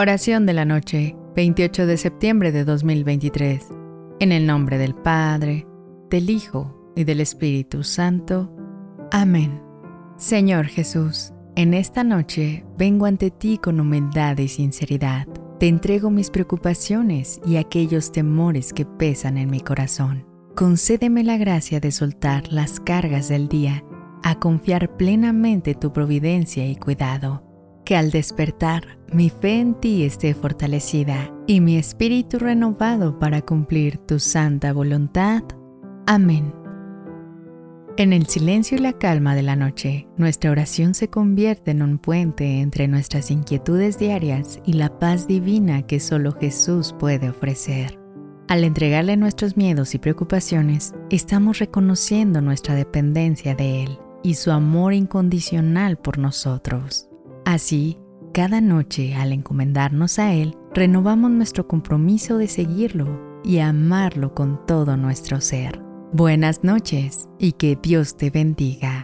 Oración de la noche, 28 de septiembre de 2023. En el nombre del Padre, del Hijo y del Espíritu Santo. Amén. Señor Jesús, en esta noche vengo ante ti con humildad y sinceridad. Te entrego mis preocupaciones y aquellos temores que pesan en mi corazón. Concédeme la gracia de soltar las cargas del día, a confiar plenamente tu providencia y cuidado que al despertar mi fe en ti esté fortalecida y mi espíritu renovado para cumplir tu santa voluntad. Amén. En el silencio y la calma de la noche, nuestra oración se convierte en un puente entre nuestras inquietudes diarias y la paz divina que solo Jesús puede ofrecer. Al entregarle nuestros miedos y preocupaciones, estamos reconociendo nuestra dependencia de Él y su amor incondicional por nosotros. Así, cada noche al encomendarnos a Él, renovamos nuestro compromiso de seguirlo y amarlo con todo nuestro ser. Buenas noches y que Dios te bendiga.